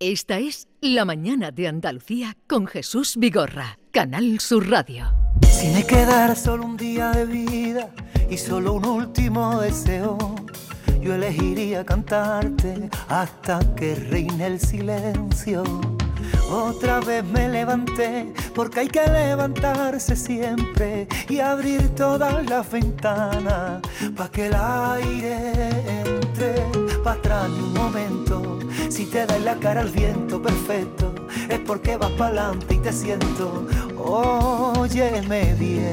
Esta es La Mañana de Andalucía con Jesús Vigorra, Canal Sur Radio. Si me quedara solo un día de vida y solo un último deseo, yo elegiría cantarte hasta que reine el silencio. Otra vez me levanté porque hay que levantarse siempre y abrir todas las ventanas para que el aire te da la cara al viento, perfecto, es porque vas para adelante y te siento. Óyeme bien,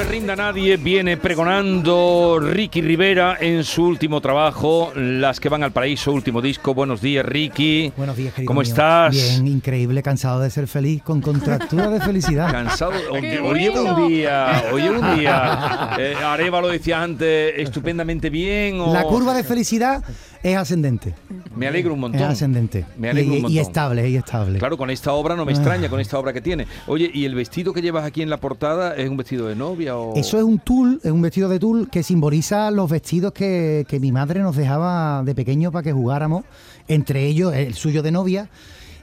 se rinda nadie, viene pregonando Ricky Rivera en su último trabajo, Las que van al paraíso, último disco. Buenos días, Ricky. Buenos días, querido ¿Cómo mío. estás? Bien, increíble, cansado de ser feliz, con contractura de felicidad. Cansado. Hoy ¡Qué hoy bueno! un día, hoy llevo un día. Eh, Areva lo decía antes, estupendamente bien. O... La curva de felicidad es ascendente. Me alegro un montón. Es ascendente. Me alegro y, un montón. y estable, y estable. Claro, con esta obra no me extraña, con esta obra que tiene. Oye, ¿y el vestido que llevas aquí en la portada es un vestido de novia o...? Eso es un tul, es un vestido de tul que simboliza los vestidos que, que mi madre nos dejaba de pequeño para que jugáramos, entre ellos el suyo de novia.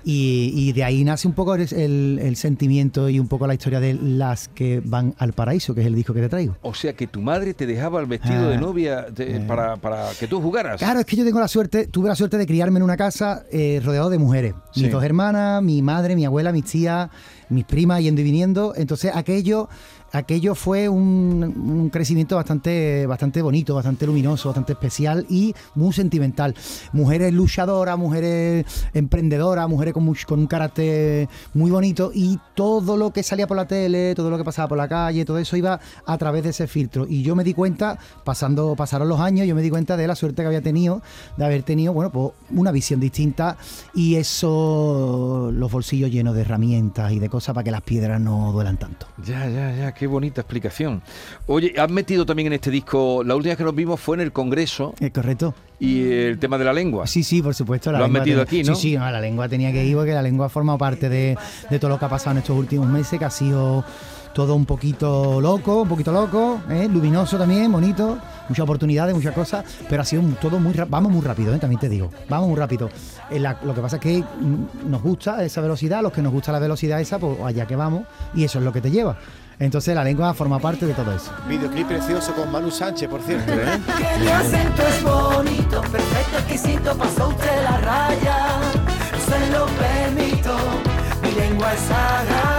Y, y de ahí nace un poco el, el- sentimiento y un poco la historia de las que van al paraíso, que es el disco que te traigo. O sea, que tu madre te dejaba el vestido Ah, de novia de- eh. para, para que tú jugaras. Claro, es que yo tengo la suerte, tuve la suerte de criarme en una casa eh, rodeado de mujeres. Sí. Mis dos hermanas, mi madre, mi abuela, mis tías, mis primas yendo y viniendo. Entonces aquello, aquello fue un, un crecimiento bastante, bastante bonito, bastante luminoso, bastante especial y muy sentimental. Mujeres luchadoras, mujeres emprendedoras, mujeres con, con un carácter muy bonito y todo lo que salía por la tele, todo lo que pasaba por la calle, todo eso iba a través de ese filtro. Y yo me di cuenta, pasando, pasaron los años, yo me di cuenta de la suerte que había tenido, de haber tenido, bueno, pues una visión distinta y eso, los bolsillos llenos de herramientas y de cosas para que las piedras no duelan tanto. Ya, ya, ya, qué bonita explicación. Oye, has metido también en este disco, la última vez que nos vimos fue en el Congreso ¿Es correcto? y el tema de la lengua. Sí, sí, por supuesto. la Lo has metido aquí, ¿no? Sí, sí, no, la lengua tenía que ir porque la lengua ha formado parte de, de todo lo que ha pasado en estos últimos meses, que ha sido todo un poquito loco, un poquito loco, ¿eh? luminoso también, bonito, muchas oportunidades, muchas cosas, pero ha sido todo muy rápido, vamos muy rápido, ¿eh? también te digo, vamos muy rápido. Eh, la- lo que pasa es que mm, nos gusta esa velocidad, a los que nos gusta la velocidad esa, pues allá que vamos, y eso es lo que te lleva. Entonces la lengua forma parte de todo eso. Videoclip precioso con Manu Sánchez, por cierto. ¿eh? Que mi acento es bonito, perfecto, exquisito, pasó usted la raya. Se lo permito, mi lengua es sagrada.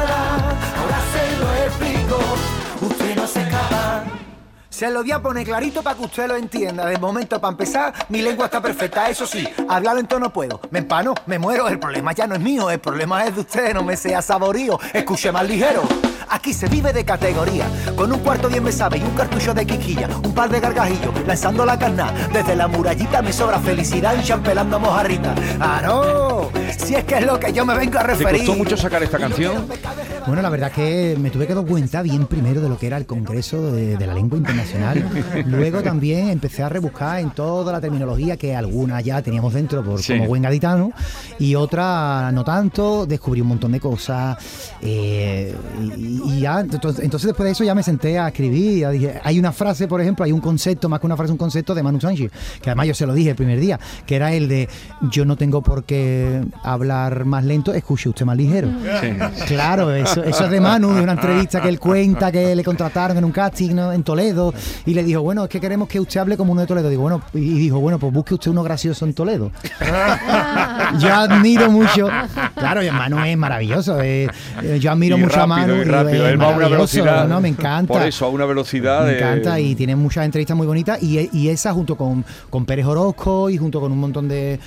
Se lo voy a poner clarito para que usted lo entienda. De momento, para empezar, mi lengua está perfecta. Eso sí, hablar lento no puedo. Me empano, me muero. El problema ya no es mío, el problema es de usted. No me sea saborío, escuche más ligero. Aquí se vive de categoría, con un cuarto bien me sabe y un cartucho de quiquilla, un par de gargajillos, lanzando la carna. Desde la murallita me sobra felicidad y champelando mojarrita. ¡Ah, no! Si es que es lo que yo me vengo a ¿Te referir. costó mucho sacar esta canción? Bueno, la verdad que me tuve que dar cuenta bien primero de lo que era el Congreso de, de la Lengua Internacional. Luego también empecé a rebuscar en toda la terminología que alguna ya teníamos dentro por, Sí. como buen gaditano y otra no tanto. Descubrí un montón de cosas eh, y, y ya, entonces, entonces después de eso ya me senté a escribir. ya dije, hay una frase, por ejemplo, hay un concepto, más que una frase, un concepto de Manu Sánchez, que además yo se lo dije el primer día, que era el de yo no tengo por qué hablar más lento, escuche usted más ligero. Claro, eso, eso es de Manu, de una entrevista que él cuenta que le contrataron en un casting ¿no? en Toledo y le dijo, bueno, es que queremos que usted hable como uno de Toledo. Digo, bueno, y dijo, bueno, pues busque usted uno gracioso en Toledo. yo admiro mucho, claro, y Manu es maravilloso, eh, yo admiro Y mucho a Manu. y y rápido, es él va a una velocidad. ¿no? Me encanta. Por eso, a una velocidad. Me de- encanta y tiene muchas entrevistas muy bonitas y, y esa junto con, con Pérez Orozco y junto con un montón de,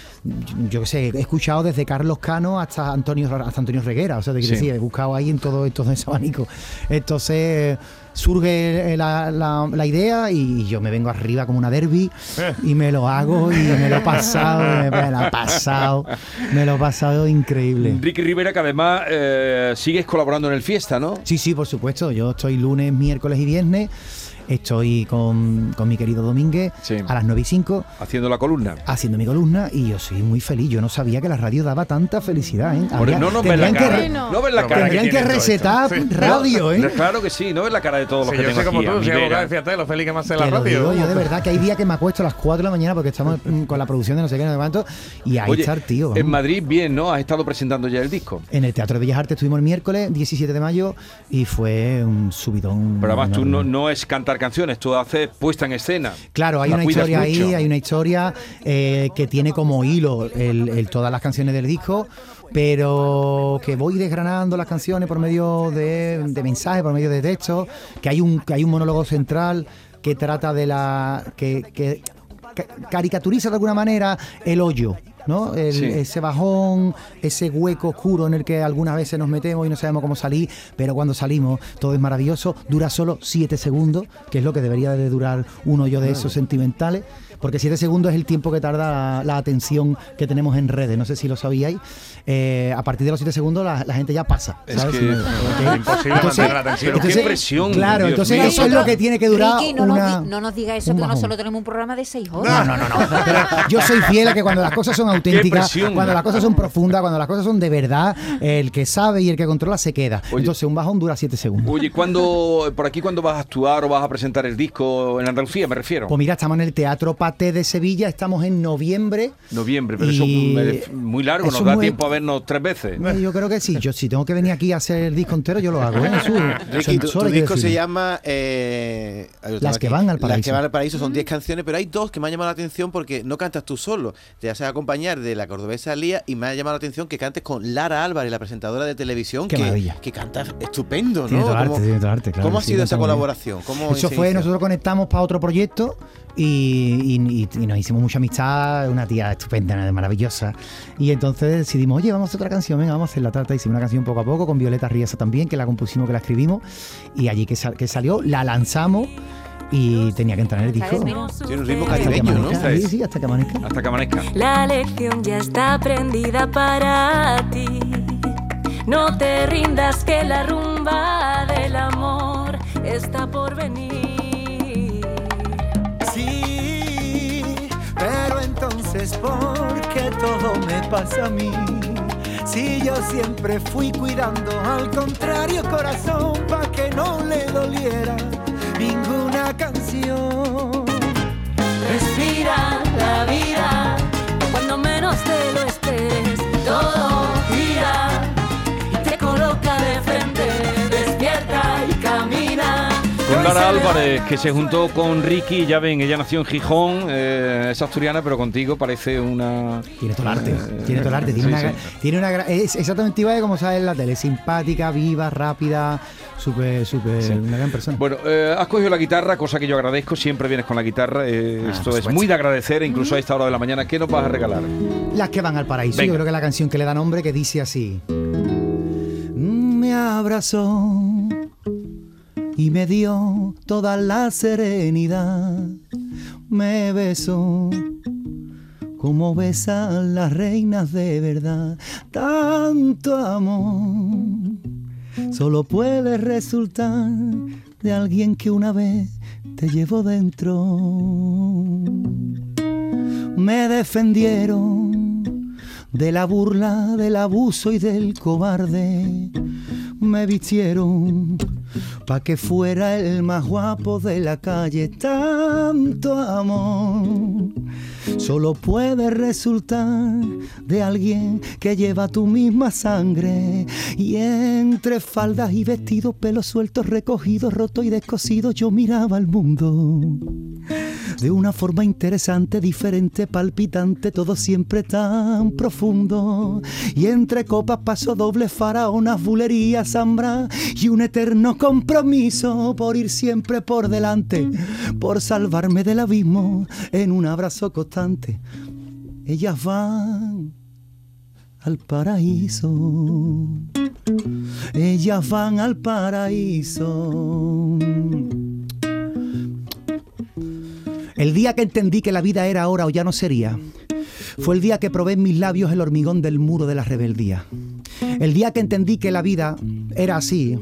yo qué sé, he escuchado desde Carlos Cano hasta Antonio hasta Antonio Reguera, o sea, te quiero Sí. decir, he buscado ahí en todo, en todo ese abanico. Entonces, surge eh, la, la- la idea y yo me vengo arriba como una derby y me lo hago y me lo he pasado, me, me lo he pasado, me lo he pasado increíble. Ricky Rivera, que además eh, sigues colaborando en el Fiesta, ¿no? Sí, sí, por supuesto. Yo estoy lunes, miércoles y viernes. Estoy con, con mi querido Domínguez Sí. a las 9 y 5 Haciendo la columna. haciendo mi columna y yo soy muy feliz. Yo no sabía que la radio daba tanta felicidad. ¿eh? Habría- no nos ves la tendrían que cara. re- No ves la cara Tendrían que esto. resetar Sí. radio, ¿eh? Claro que sí, no ves la cara de todos los Sí, que yo tengo sé como tú, si abogado, fíjate, lo feliz que me hace la radio. digo yo de verdad que hay días que me acuesto a las 4 de la mañana porque estamos con la producción de no sé qué, no sé cuánto. Y ahí Oye, está el tío. en. Madrid, bien, ¿no? Has estado presentando ya el disco. En el Teatro de Bellas Artes estuvimos el miércoles 17 de mayo y fue un subidón. Pero además tú no, no es cantar canciones, tú haces puesta en escena. Claro, hay una historia ahí, hay una historia eh, que tiene como hilo el, el- todas las canciones del disco, pero que voy desgranando las canciones por medio de, de mensajes, por medio de textos, que hay un, que hay un monólogo central que trata de la. que, que ca- caricaturiza de alguna manera el hoyo. ¿No? El- Sí. Ese bajón, ese hueco oscuro en el que algunas veces nos metemos y no sabemos cómo salir, pero cuando salimos todo es maravilloso, dura solo 7 segundos, que es lo que debería de durar un hoyo de esos sentimentales, porque 7 segundos es el tiempo que tarda la, atención que tenemos en redes, no sé si lo sabíais, Eh, a partir de los 7 segundos la, la gente ya pasa. Es ¿sabes? que-. Imposible mantener la atención. Pero qué presión, Claro, Dios entonces mío. eso es lo que tiene que durar Ricky, no, una, nos di- no nos diga eso, que nosotros tenemos un programa de seis horas. No, no, no, no. Pero yo soy fiel a que cuando las cosas son auténticas, presión. cuando las cosas son profundas, cuando las cosas son de verdad, el que sabe y el que controla se queda. Oye. Entonces un bajón dura 7 segundos. Oye, ¿cuándo, por aquí cuándo vas a actuar o vas a presentar el disco en Andalucía, me refiero? Pues mira, estamos en el Teatro Paté de Sevilla, estamos en noviembre. Noviembre, pero Y- eso es muy largo, nos eso da muy- tiempo a vernos tres veces. Eh, Yo creo que sí. Yo si tengo que venir aquí a hacer el disco entero, yo lo hago. ¿eh? Eso- Ricky, tu, tu disco se llama eh, Las que aquí. van al Las que paraíso. van al paraíso son 10 canciones, pero hay dos que me han llamado la atención porque no cantas tú solo. Te haces acompañar de la cordobesa Lía y me ha llamado la atención que cantes con Lara Álvarez, la presentadora de televisión, Qué que, maravilla. que canta estupendo, ¿no? Tiene todo el arte, ¿Cómo- tiene todo arte, claro ¿Cómo ha sí, sido esa colaboración? ¿Cómo Eso fue, inicia? nosotros conectamos para otro proyecto y, y- y- y nos hicimos mucha amistad, una tía estupenda, maravillosa. Y entonces decidimos, oye, vamos a hacer otra canción, venga, vamos a hacer la tarta. Hicimos una canción poco a poco con Violeta Riesa también, que la compusimos, que la escribimos. Y allí que, sal- que salió, la lanzamos y tenía que entrar en el disco. Un ritmo Hasta que caribeño, ¿no? amanezca. Sí, sí, hasta que amanezca. Hasta que amanezca. La lección ya está aprendida para ti. No te rindas que la rumba del amor está por venir. Entonces ¿por todo me pasa a mí? Si yo siempre fui cuidando al contrario corazón pa' que no le doliera ninguna canción. Respira la vida cuando menos te lo Con Lara Álvarez, que se juntó con Ricky, ya ven, ella nació en Gijón, eh, es asturiana, pero contigo parece una... Tiene todo el arte, tiene todo el arte, tiene, Sí, una, sí. tiene una es exactamente igual como sale en la tele, simpática, viva, rápida, súper, súper, una gran persona. Bueno, eh, has cogido la guitarra, cosa que yo agradezco, siempre vienes con la guitarra, eh, Ah, esto es muy de agradecer, incluso a esta hora de la mañana. ¿Qué nos vas a regalar? Las que van al paraíso. Venga. Yo creo que es la canción que le da nombre que dice así. Me abrazó y me dio toda la serenidad. Me besó como besan las reinas de verdad. Tanto amor solo puede resultar de alguien que una vez te llevó dentro me defendieron de la burla, del abuso y del cobarde. Me vistieron pa' que fuera el más guapo de la calle. Tanto amor solo puede resultar de alguien que lleva tu misma sangre. Y entre faldas y vestidos, pelos sueltos, recogidos, rotos y descosidos, yo miraba al mundo de una forma interesante, diferente, palpitante, todo siempre tan profundo. Y entre copas paso doble faraonas, bulerías, zambra y un eterno compromiso por ir siempre por delante, por salvarme del abismo en un abrazo constante. Ellas van al paraíso. Ellas van al paraíso. El día que entendí que la vida era ahora o ya no sería, fue el día que probé en mis labios el hormigón del muro de la rebeldía. El día que entendí que la vida era así.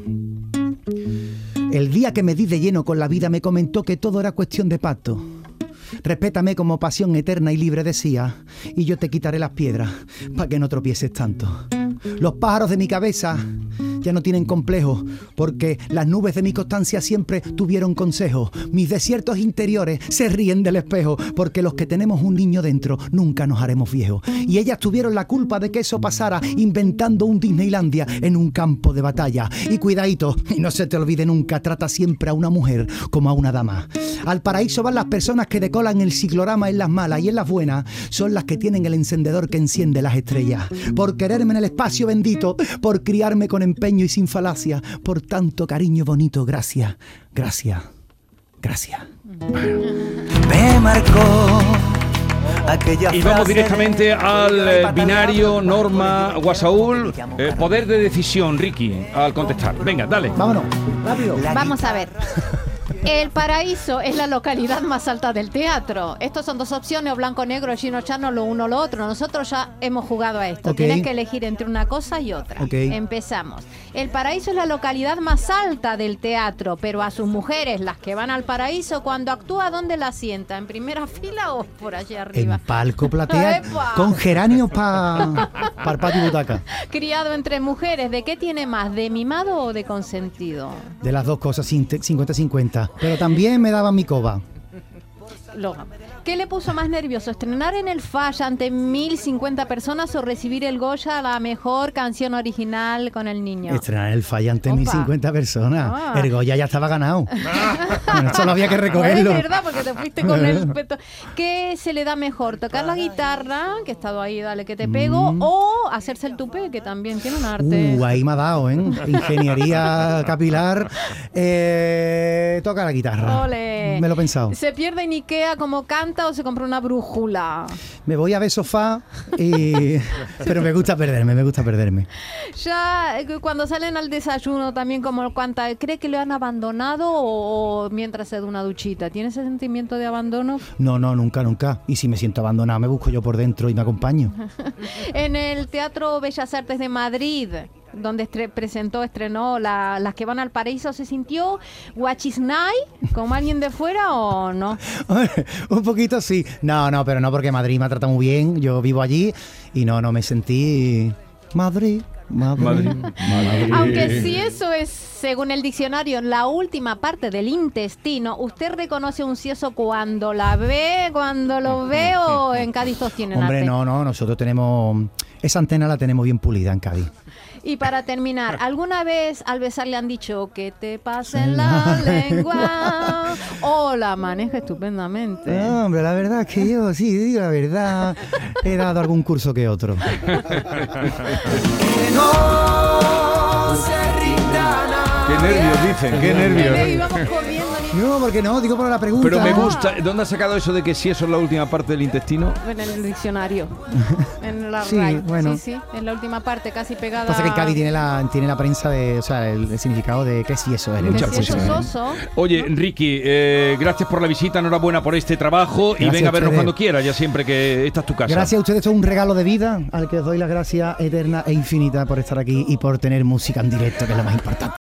El día que me di de lleno con la vida me comentó que todo era cuestión de pacto. Respétame como pasión eterna y libre decía, y yo te quitaré las piedras para que no tropieces tanto. Los pájaros de mi cabeza ya no tienen complejo, porque las nubes de mi constancia siempre tuvieron consejo. Mis desiertos interiores se ríen del espejo, porque los que tenemos un niño dentro nunca nos haremos viejos. Y ellas tuvieron la culpa de que eso pasara, inventando un Disneylandia en un campo de batalla. Y cuidadito, y no se te olvide nunca, trata siempre a una mujer como a una dama. Al paraíso van las personas que decolan el ciclorama en las malas y en las buenas son las que tienen el encendedor que enciende las estrellas. Por quererme en el espacio bendito, por criarme con empeño y sin falacia, por tanto cariño bonito, gracias, gracias, gracias. Me marcó Y vamos directamente al eh, binario Norma Guasaúl. Eh, poder de decisión, Ricky, al contestar. Venga, dale. Vámonos, rápido. Vamos a ver. El Paraíso es la localidad más alta del teatro. Estos son dos opciones, o blanco-negro, chino-chano, lo uno o lo otro. Nosotros ya hemos jugado a esto. Tienes que elegir entre una cosa y otra. Empezamos. El Paraíso es la localidad más alta del teatro, pero a sus mujeres, las que van al Paraíso, cuando actúa, ¿dónde la sienta? ¿En primera fila o por allá En arriba? palco platea ¡Epa! con geranios para pa y butaca. Criado entre mujeres, ¿de qué tiene más? ¿De mimado o de consentido? De las dos cosas, 50-50. Pero también me daban mi coba. ¿Qué le puso más nervioso? ¿Estrenar en el Falla ante 1050 personas o recibir el Goya a la mejor canción original con el niño? Estrenar el falla ante Opa. 1050 personas. Ah. El Goya ya estaba ganado. Bueno, Solo había que Es recogerlo. verdad, porque te fuiste con el peto. ¿Qué se le da mejor? ¿Tocar la guitarra, que he estado ahí, dale que te pego, o hacerse el tupé, que también tiene un arte? Uh, ahí me ha dado, ¿eh? Ingeniería capilar. Eh, toca la guitarra. Ole. Me lo he pensado. ¿Se pierde en Como canta o se compra una brújula? Me voy a ver sofá y... Pero me gusta perderme, me gusta perderme. Ya eh, cuando salen al desayuno también como canta, ¿cree que le han abandonado o, o mientras se da una duchita? ¿Tiene ese sentimiento de abandono? No, no, nunca, nunca. Y si me siento abandonado, me busco yo por dentro y me acompaño. En el Teatro Bellas Artes de Madrid, donde estre- presentó, estrenó la- Las que van al paraíso, ¿se sintió guachisnay como alguien de fuera o no? Un poquito sí. No, no, pero no porque Madrid me ha tratado muy bien. Yo vivo allí y no, no me sentí... Madrid, Madrid. Madrid. Madrid. Aunque si eso es, según el diccionario, la última parte del intestino, ¿usted reconoce un cieso cuando la ve, cuando lo ve o en Cádiz todos tienen Hombre, arte? no, no, nosotros tenemos... Esa antena la tenemos bien pulida en Cádiz. Y para terminar, ¿alguna vez al besar le han dicho que te pasen la lengua? O la maneja estupendamente. No, hombre, la verdad es que yo, sí, digo la verdad, he dado algún curso que otro. Que no se rinda Qué nadie. nervios, dicen, qué nervios. No, porque no, digo por la pregunta. Pero me gusta. ¿Dónde has sacado eso de que si eso es la última parte del intestino? en el diccionario. En la Sí, RAI. bueno. Sí, sí, en la última parte, casi pegada. Pasa que en Cádiz tiene la, tiene la prensa de, o sea, el, el significado de que si eso es. de Muchas si. Oye, Ricky, eh, gracias por la visita, enhorabuena por este trabajo y venga a a vernos cuando quiera, ya siempre que esta es tu casa. Gracias a ustedes, esto es un regalo de vida al que os doy las gracias eternas e infinitas por estar aquí y por tener música en directo, que es lo más importante.